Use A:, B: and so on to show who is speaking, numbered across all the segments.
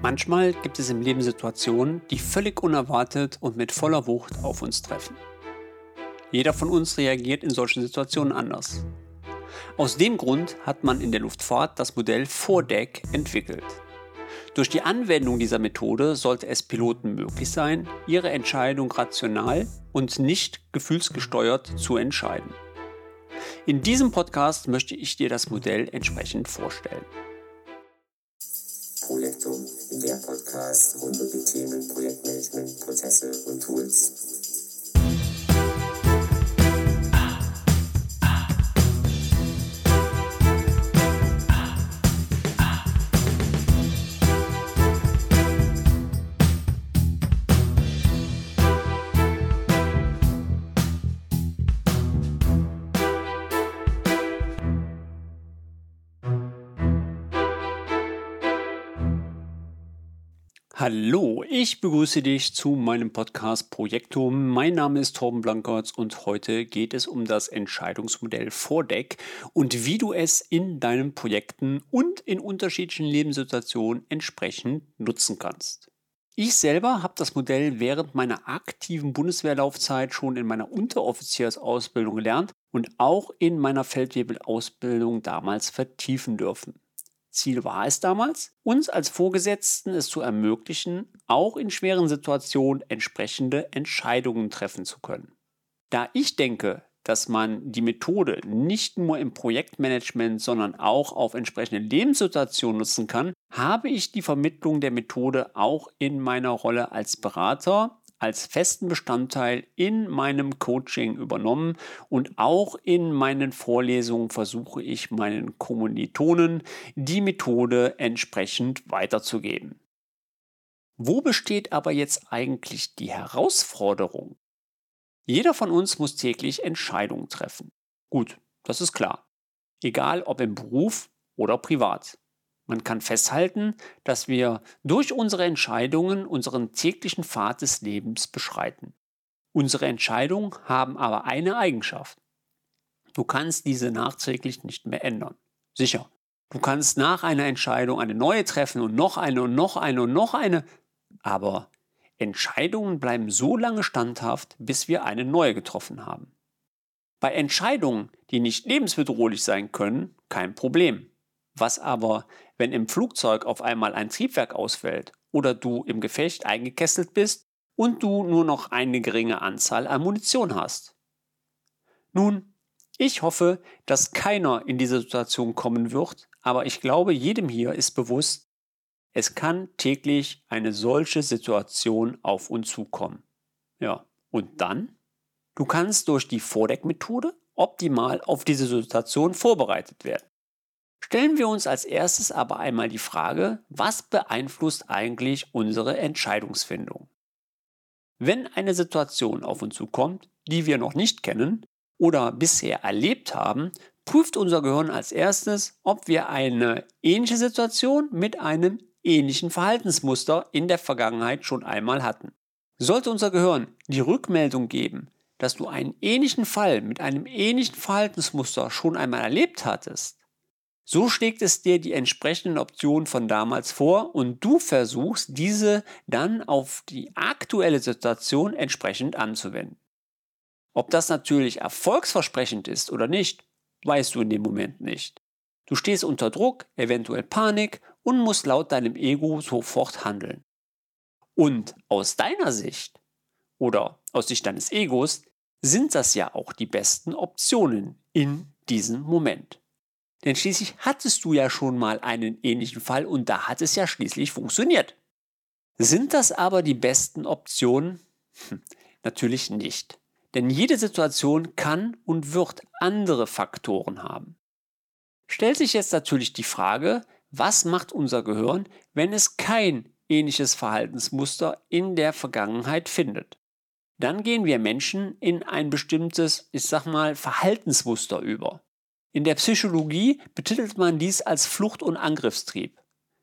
A: Manchmal gibt es im Leben Situationen, die völlig unerwartet und mit voller Wucht auf uns treffen. Jeder von uns reagiert in solchen Situationen anders. Aus dem Grund hat man in der Luftfahrt das Modell Vordeck entwickelt. Durch die Anwendung dieser Methode sollte es Piloten möglich sein, ihre Entscheidung rational und nicht gefühlsgesteuert zu entscheiden. In diesem Podcast möchte ich dir das Modell entsprechend vorstellen.
B: Der Podcast rund um die Themen Projektmanagement, Prozesse und Tools.
A: Hallo, ich begrüße dich zu meinem Podcast Projektum. Mein Name ist Torben Blankertz und heute geht es um das Entscheidungsmodell Vordeck und wie du es in deinen Projekten und in unterschiedlichen Lebenssituationen entsprechend nutzen kannst. Ich selber habe das Modell während meiner aktiven Bundeswehrlaufzeit schon in meiner Unteroffiziersausbildung gelernt und auch in meiner Feldwebelausbildung damals vertiefen dürfen. Ziel war es damals, uns als Vorgesetzten es zu ermöglichen, auch in schweren Situationen entsprechende Entscheidungen treffen zu können. Da ich denke, dass man die Methode nicht nur im Projektmanagement, sondern auch auf entsprechende Lebenssituationen nutzen kann, habe ich die Vermittlung der Methode auch in meiner Rolle als Berater als festen Bestandteil in meinem Coaching übernommen und auch in meinen Vorlesungen versuche ich meinen Kommilitonen die Methode entsprechend weiterzugeben. Wo besteht aber jetzt eigentlich die Herausforderung? Jeder von uns muss täglich Entscheidungen treffen. Gut, das ist klar. Egal ob im Beruf oder privat. Man kann festhalten, dass wir durch unsere Entscheidungen unseren täglichen Pfad des Lebens beschreiten. Unsere Entscheidungen haben aber eine Eigenschaft. Du kannst diese nachträglich nicht mehr ändern. Sicher. Du kannst nach einer Entscheidung eine neue treffen und noch eine und noch eine und noch eine. Aber Entscheidungen bleiben so lange standhaft, bis wir eine neue getroffen haben. Bei Entscheidungen, die nicht lebensbedrohlich sein können, kein Problem. Was aber, wenn im Flugzeug auf einmal ein Triebwerk ausfällt oder du im Gefecht eingekesselt bist und du nur noch eine geringe Anzahl an Munition hast? Nun, ich hoffe, dass keiner in diese Situation kommen wird, aber ich glaube, jedem hier ist bewusst, es kann täglich eine solche Situation auf uns zukommen. Ja, und dann? Du kannst durch die Vordeckmethode optimal auf diese Situation vorbereitet werden. Stellen wir uns als erstes aber einmal die Frage, was beeinflusst eigentlich unsere Entscheidungsfindung? Wenn eine Situation auf uns zukommt, die wir noch nicht kennen oder bisher erlebt haben, prüft unser Gehirn als erstes, ob wir eine ähnliche Situation mit einem ähnlichen Verhaltensmuster in der Vergangenheit schon einmal hatten. Sollte unser Gehirn die Rückmeldung geben, dass du einen ähnlichen Fall mit einem ähnlichen Verhaltensmuster schon einmal erlebt hattest, so schlägt es dir die entsprechenden Optionen von damals vor und du versuchst diese dann auf die aktuelle Situation entsprechend anzuwenden. Ob das natürlich erfolgsversprechend ist oder nicht, weißt du in dem Moment nicht. Du stehst unter Druck, eventuell Panik und musst laut deinem Ego sofort handeln. Und aus deiner Sicht oder aus Sicht deines Egos sind das ja auch die besten Optionen in diesem Moment. Denn schließlich hattest du ja schon mal einen ähnlichen Fall und da hat es ja schließlich funktioniert. Sind das aber die besten Optionen? Hm, natürlich nicht. Denn jede Situation kann und wird andere Faktoren haben. Stellt sich jetzt natürlich die Frage, was macht unser Gehirn, wenn es kein ähnliches Verhaltensmuster in der Vergangenheit findet? Dann gehen wir Menschen in ein bestimmtes, ich sag mal, Verhaltensmuster über. In der Psychologie betitelt man dies als Flucht- und Angriffstrieb.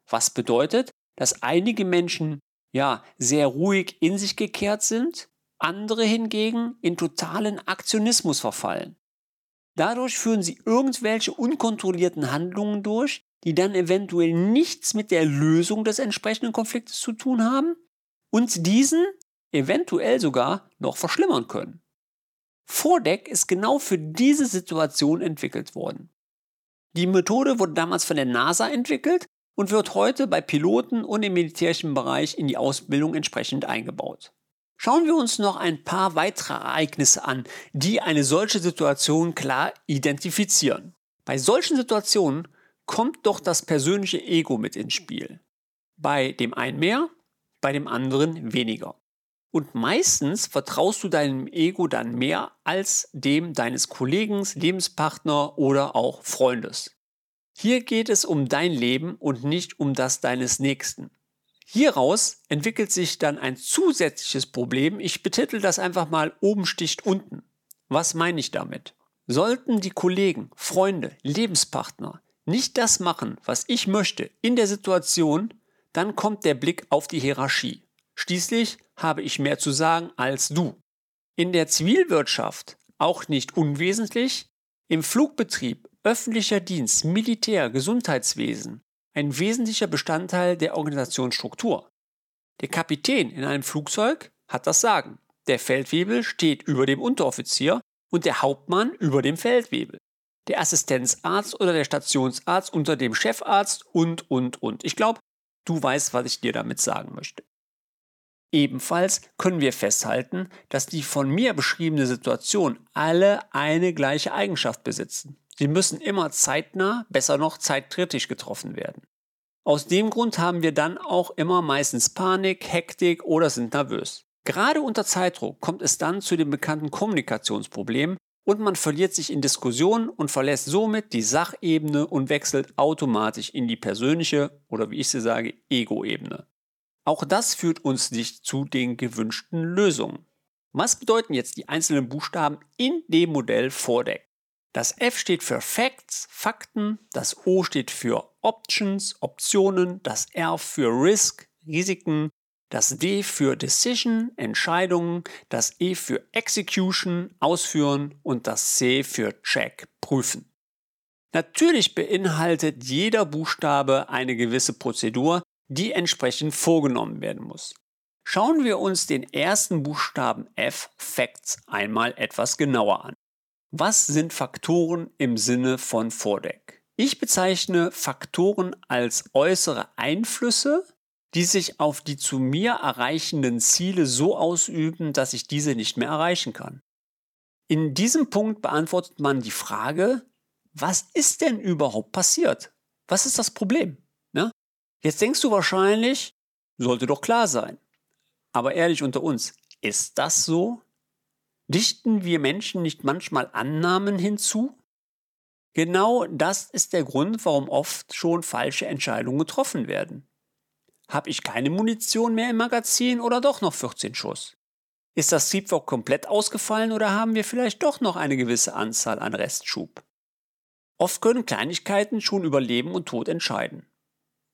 A: Was bedeutet, dass einige Menschen ja sehr ruhig in sich gekehrt sind, andere hingegen in totalen Aktionismus verfallen. Dadurch führen sie irgendwelche unkontrollierten Handlungen durch, die dann eventuell nichts mit der Lösung des entsprechenden Konfliktes zu tun haben und diesen eventuell sogar noch verschlimmern können. Vordeck ist genau für diese Situation entwickelt worden. Die Methode wurde damals von der NASA entwickelt und wird heute bei Piloten und im militärischen Bereich in die Ausbildung entsprechend eingebaut. Schauen wir uns noch ein paar weitere Ereignisse an, die eine solche Situation klar identifizieren. Bei solchen Situationen kommt doch das persönliche Ego mit ins Spiel. Bei dem einen mehr, bei dem anderen weniger. Und meistens vertraust du deinem Ego dann mehr als dem deines Kollegen, Lebenspartner oder auch Freundes. Hier geht es um dein Leben und nicht um das deines Nächsten. Hieraus entwickelt sich dann ein zusätzliches Problem. Ich betitel das einfach mal oben sticht unten. Was meine ich damit? Sollten die Kollegen, Freunde, Lebenspartner nicht das machen, was ich möchte in der Situation, dann kommt der Blick auf die Hierarchie. Schließlich habe ich mehr zu sagen als du. In der Zivilwirtschaft auch nicht unwesentlich, im Flugbetrieb, öffentlicher Dienst, Militär, Gesundheitswesen ein wesentlicher Bestandteil der Organisationsstruktur. Der Kapitän in einem Flugzeug hat das Sagen. Der Feldwebel steht über dem Unteroffizier und der Hauptmann über dem Feldwebel. Der Assistenzarzt oder der Stationsarzt unter dem Chefarzt und, und, und. Ich glaube, du weißt, was ich dir damit sagen möchte. Ebenfalls können wir festhalten, dass die von mir beschriebene Situation alle eine gleiche Eigenschaft besitzen. Sie müssen immer zeitnah, besser noch zeitkritisch getroffen werden. Aus dem Grund haben wir dann auch immer meistens Panik, Hektik oder sind nervös. Gerade unter Zeitdruck kommt es dann zu dem bekannten Kommunikationsproblem und man verliert sich in Diskussionen und verlässt somit die Sachebene und wechselt automatisch in die persönliche oder wie ich sie sage, Ego-Ebene. Auch das führt uns nicht zu den gewünschten Lösungen. Was bedeuten jetzt die einzelnen Buchstaben in dem Modell Vordeck? Das F steht für Facts, Fakten, das O steht für Options, Optionen, das R für Risk, Risiken, das D für Decision, Entscheidungen, das E für Execution, Ausführen und das C für Check, Prüfen. Natürlich beinhaltet jeder Buchstabe eine gewisse Prozedur, die entsprechend vorgenommen werden muss. Schauen wir uns den ersten Buchstaben F Facts einmal etwas genauer an. Was sind Faktoren im Sinne von Vordeck? Ich bezeichne Faktoren als äußere Einflüsse, die sich auf die zu mir erreichenden Ziele so ausüben, dass ich diese nicht mehr erreichen kann. In diesem Punkt beantwortet man die Frage, was ist denn überhaupt passiert? Was ist das Problem? Jetzt denkst du wahrscheinlich, sollte doch klar sein. Aber ehrlich unter uns, ist das so? Dichten wir Menschen nicht manchmal Annahmen hinzu? Genau das ist der Grund, warum oft schon falsche Entscheidungen getroffen werden. Habe ich keine Munition mehr im Magazin oder doch noch 14 Schuss? Ist das Triebwerk komplett ausgefallen oder haben wir vielleicht doch noch eine gewisse Anzahl an Restschub? Oft können Kleinigkeiten schon über Leben und Tod entscheiden.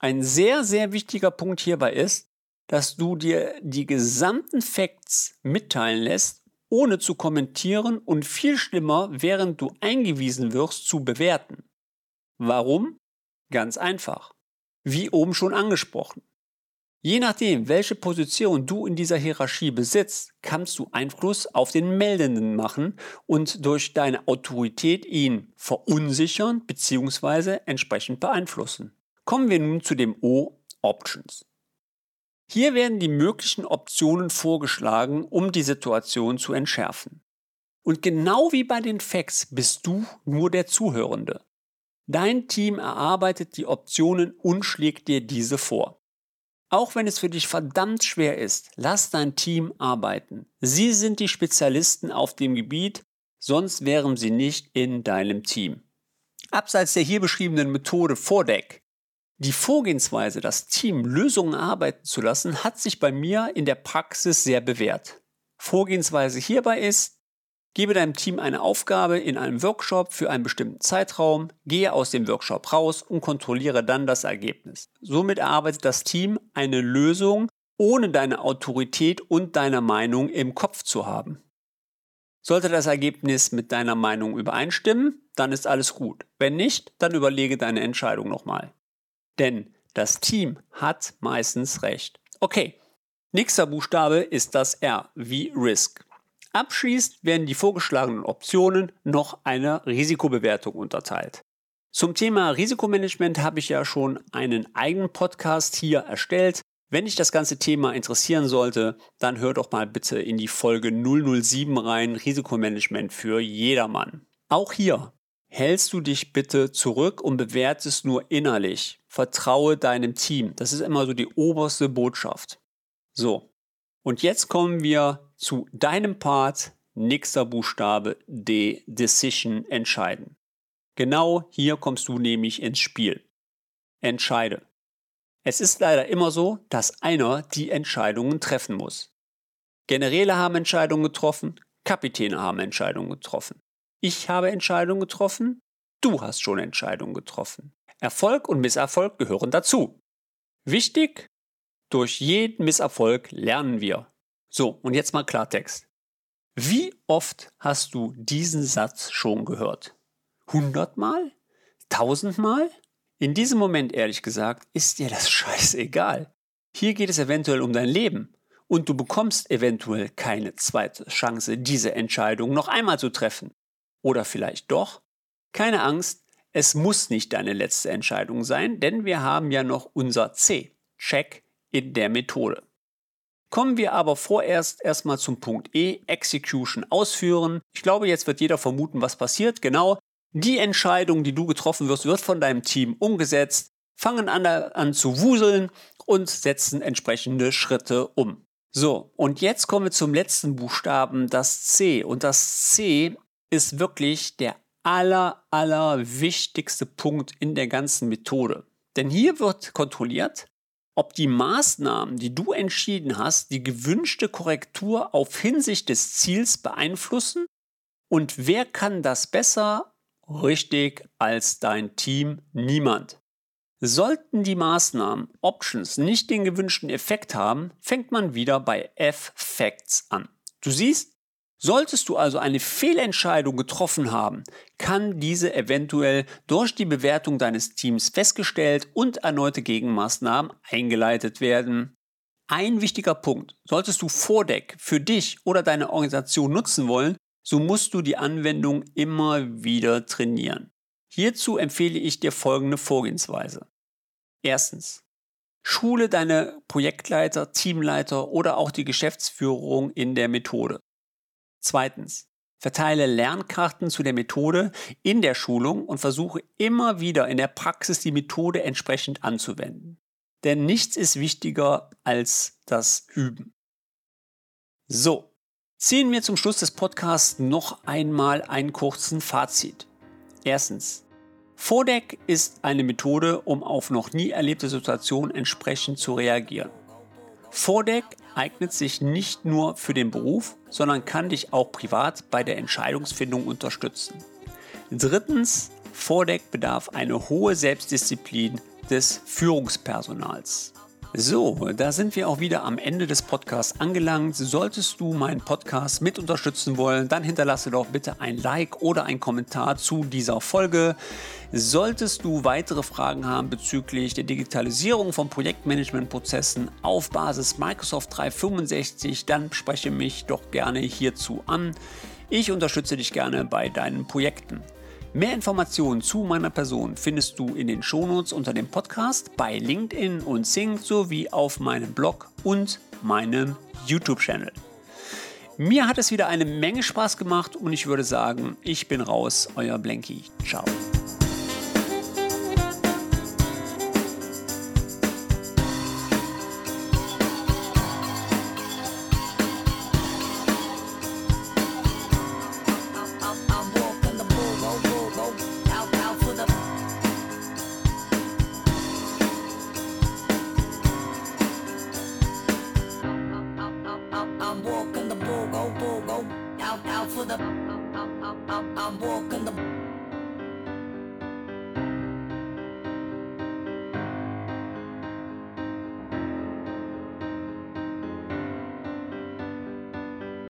A: Ein sehr, sehr wichtiger Punkt hierbei ist, dass du dir die gesamten Facts mitteilen lässt, ohne zu kommentieren und viel schlimmer, während du eingewiesen wirst, zu bewerten. Warum? Ganz einfach. Wie oben schon angesprochen. Je nachdem, welche Position du in dieser Hierarchie besitzt, kannst du Einfluss auf den Meldenden machen und durch deine Autorität ihn verunsichern bzw. entsprechend beeinflussen. Kommen wir nun zu dem O Options. Hier werden die möglichen Optionen vorgeschlagen, um die Situation zu entschärfen. Und genau wie bei den Facts bist du nur der Zuhörende. Dein Team erarbeitet die Optionen und schlägt dir diese vor. Auch wenn es für dich verdammt schwer ist, lass dein Team arbeiten. Sie sind die Spezialisten auf dem Gebiet, sonst wären sie nicht in deinem Team. Abseits der hier beschriebenen Methode Vordeck die Vorgehensweise, das Team Lösungen arbeiten zu lassen, hat sich bei mir in der Praxis sehr bewährt. Vorgehensweise hierbei ist, gebe deinem Team eine Aufgabe in einem Workshop für einen bestimmten Zeitraum, gehe aus dem Workshop raus und kontrolliere dann das Ergebnis. Somit erarbeitet das Team eine Lösung, ohne deine Autorität und deine Meinung im Kopf zu haben. Sollte das Ergebnis mit deiner Meinung übereinstimmen, dann ist alles gut. Wenn nicht, dann überlege deine Entscheidung nochmal. Denn das Team hat meistens recht. Okay, nächster Buchstabe ist das R wie Risk. Abschließend werden die vorgeschlagenen Optionen noch einer Risikobewertung unterteilt. Zum Thema Risikomanagement habe ich ja schon einen eigenen Podcast hier erstellt. Wenn dich das ganze Thema interessieren sollte, dann hör doch mal bitte in die Folge 007 rein, Risikomanagement für jedermann. Auch hier hältst du dich bitte zurück und bewertest nur innerlich. Vertraue deinem Team. Das ist immer so die oberste Botschaft. So. Und jetzt kommen wir zu deinem Part. Nächster Buchstabe D. Decision entscheiden. Genau hier kommst du nämlich ins Spiel. Entscheide. Es ist leider immer so, dass einer die Entscheidungen treffen muss. Generäle haben Entscheidungen getroffen, Kapitäne haben Entscheidungen getroffen. Ich habe Entscheidungen getroffen, du hast schon Entscheidungen getroffen. Erfolg und Misserfolg gehören dazu. Wichtig, durch jeden Misserfolg lernen wir. So, und jetzt mal Klartext. Wie oft hast du diesen Satz schon gehört? Hundertmal? Tausendmal? In diesem Moment, ehrlich gesagt, ist dir das scheißegal. Hier geht es eventuell um dein Leben und du bekommst eventuell keine zweite Chance, diese Entscheidung noch einmal zu treffen. Oder vielleicht doch? Keine Angst, es muss nicht deine letzte Entscheidung sein, denn wir haben ja noch unser C, Check in der Methode. Kommen wir aber vorerst erstmal zum Punkt E, Execution ausführen. Ich glaube, jetzt wird jeder vermuten, was passiert. Genau, die Entscheidung, die du getroffen wirst, wird von deinem Team umgesetzt, fangen an, an zu wuseln und setzen entsprechende Schritte um. So, und jetzt kommen wir zum letzten Buchstaben, das C. Und das C ist wirklich der aller, aller wichtigste Punkt in der ganzen Methode. Denn hier wird kontrolliert, ob die Maßnahmen, die du entschieden hast, die gewünschte Korrektur auf Hinsicht des Ziels beeinflussen und wer kann das besser richtig als dein Team niemand. Sollten die Maßnahmen, Options nicht den gewünschten Effekt haben, fängt man wieder bei F-Facts an. Du siehst, solltest du also eine Fehlentscheidung getroffen haben, kann diese eventuell durch die Bewertung deines Teams festgestellt und erneute Gegenmaßnahmen eingeleitet werden. Ein wichtiger Punkt, solltest du Vordeck für dich oder deine Organisation nutzen wollen, so musst du die Anwendung immer wieder trainieren. Hierzu empfehle ich dir folgende Vorgehensweise. Erstens. Schule deine Projektleiter, Teamleiter oder auch die Geschäftsführung in der Methode. Zweitens. Verteile Lernkarten zu der Methode in der Schulung und versuche immer wieder in der Praxis die Methode entsprechend anzuwenden. Denn nichts ist wichtiger als das Üben. So, Ziehen wir zum Schluss des Podcasts noch einmal einen kurzen Fazit. Erstens. Vordeck ist eine Methode, um auf noch nie erlebte Situationen entsprechend zu reagieren. Vordeck eignet sich nicht nur für den Beruf, sondern kann dich auch privat bei der Entscheidungsfindung unterstützen. Drittens, Vordeck bedarf eine hohe Selbstdisziplin des Führungspersonals. So, da sind wir auch wieder am Ende des Podcasts angelangt. Solltest du meinen Podcast mit unterstützen wollen, dann hinterlasse doch bitte ein Like oder ein Kommentar zu dieser Folge. Solltest du weitere Fragen haben bezüglich der Digitalisierung von Projektmanagementprozessen auf Basis Microsoft 365, dann spreche mich doch gerne hierzu an. Ich unterstütze dich gerne bei deinen Projekten. Mehr Informationen zu meiner Person findest du in den Shownotes unter dem Podcast, bei LinkedIn und Sing sowie auf meinem Blog und meinem YouTube-Channel. Mir hat es wieder eine Menge Spaß gemacht und ich würde sagen, ich bin raus, euer Blanky. Ciao.